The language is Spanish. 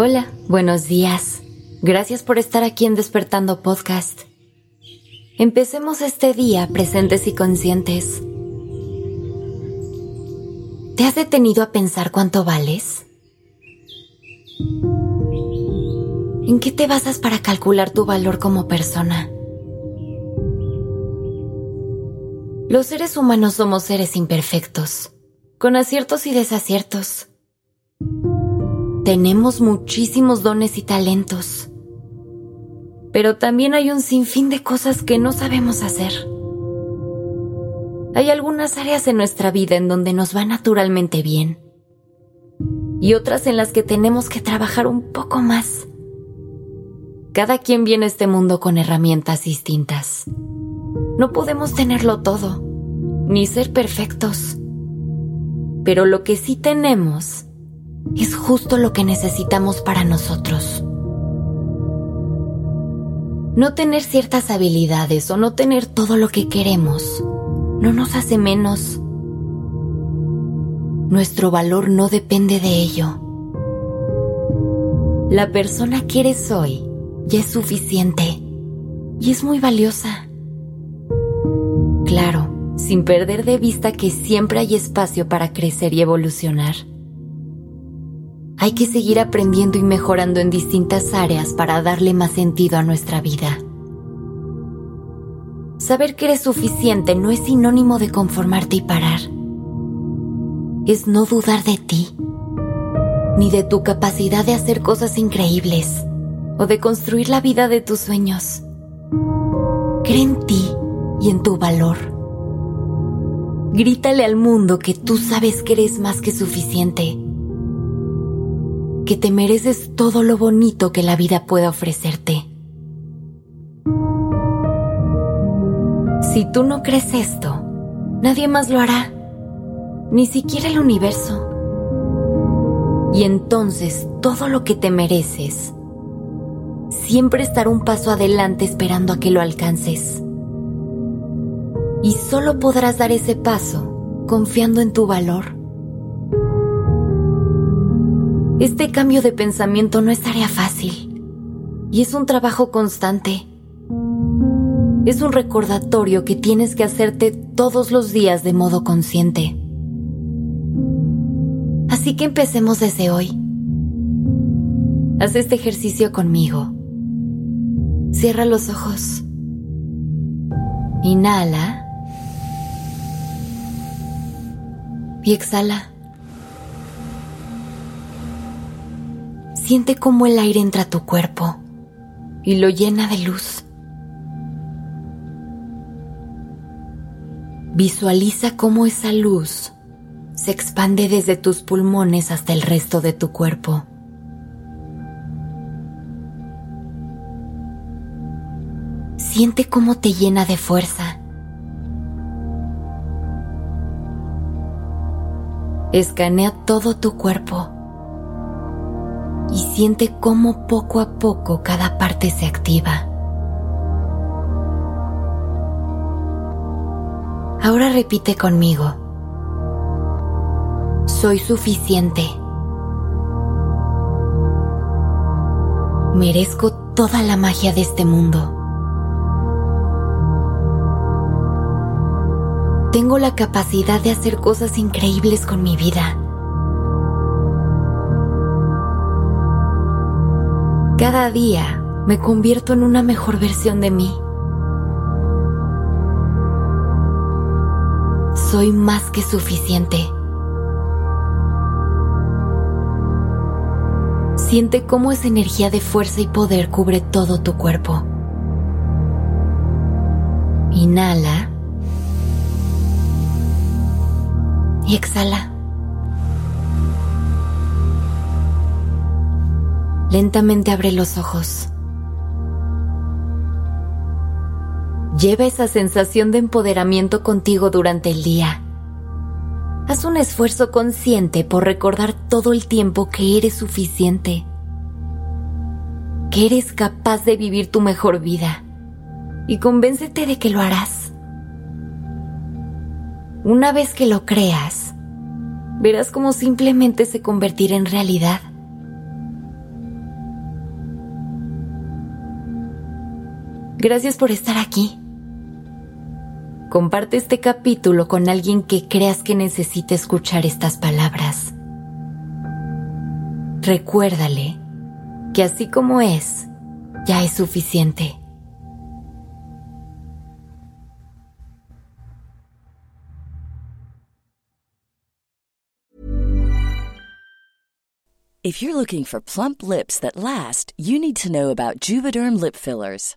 Hola, buenos días. Gracias por estar aquí en Despertando Podcast. Empecemos este día presentes y conscientes. ¿Te has detenido a pensar cuánto vales? ¿En qué te basas para calcular tu valor como persona? Los seres humanos somos seres imperfectos, con aciertos y desaciertos. Tenemos muchísimos dones y talentos, pero también hay un sinfín de cosas que no sabemos hacer. Hay algunas áreas en nuestra vida en donde nos va naturalmente bien y otras en las que tenemos que trabajar un poco más. Cada quien viene a este mundo con herramientas distintas. No podemos tenerlo todo, ni ser perfectos. Pero lo que sí tenemos es justo lo que necesitamos para nosotros. No tener ciertas habilidades o no tener todo lo que queremos no nos hace menos. Nuestro valor no depende de ello. La persona que eres hoy ya es suficiente y es muy valiosa. Claro, sin perder de vista que siempre hay espacio para crecer y evolucionar. Hay que seguir aprendiendo y mejorando en distintas áreas para darle más sentido a nuestra vida. Saber que eres suficiente no es sinónimo de conformarte y parar. Es no dudar de ti, ni de tu capacidad de hacer cosas increíbles o de construir la vida de tus sueños. Cree en ti y en tu valor. Grítale al mundo que tú sabes que eres más que suficiente que te mereces todo lo bonito que la vida pueda ofrecerte. Si tú no crees esto, nadie más lo hará, ni siquiera el universo. Y entonces todo lo que te mereces siempre estará un paso adelante esperando a que lo alcances. Y solo podrás dar ese paso confiando en tu valor este cambio de pensamiento no es tarea fácil y es un trabajo constante. Es un recordatorio que tienes que hacerte todos los días de modo consciente. Así que empecemos desde hoy. Haz este ejercicio conmigo. Cierra los ojos. Inhala. Y exhala. Siente cómo el aire entra a tu cuerpo y lo llena de luz. Visualiza cómo esa luz se expande desde tus pulmones hasta el resto de tu cuerpo. Siente cómo te llena de fuerza. Escanea todo tu cuerpo y siente cómo poco a poco cada parte se activa. Ahora repite conmigo. Soy suficiente. Merezco toda la magia de este mundo. Tengo la capacidad de hacer cosas increíbles con mi vida. Cada día me convierto en una mejor versión de mí. Soy más que suficiente. Siente cómo esa energía de fuerza y poder cubre todo tu cuerpo. Inhala. Y exhala. Lentamente abre los ojos. Lleva esa sensación de empoderamiento contigo durante el día. Haz un esfuerzo consciente por recordar todo el tiempo que eres suficiente, que eres capaz de vivir tu mejor vida y convéncete de que lo harás. Una vez que lo creas, verás cómo simplemente se convertirá en realidad Gracias por estar aquí. Comparte este capítulo con alguien que creas que necesite escuchar estas palabras. Recuérdale que así como es, ya es suficiente. If you're looking for plump lips that last, you need to know about Juvederm lip fillers.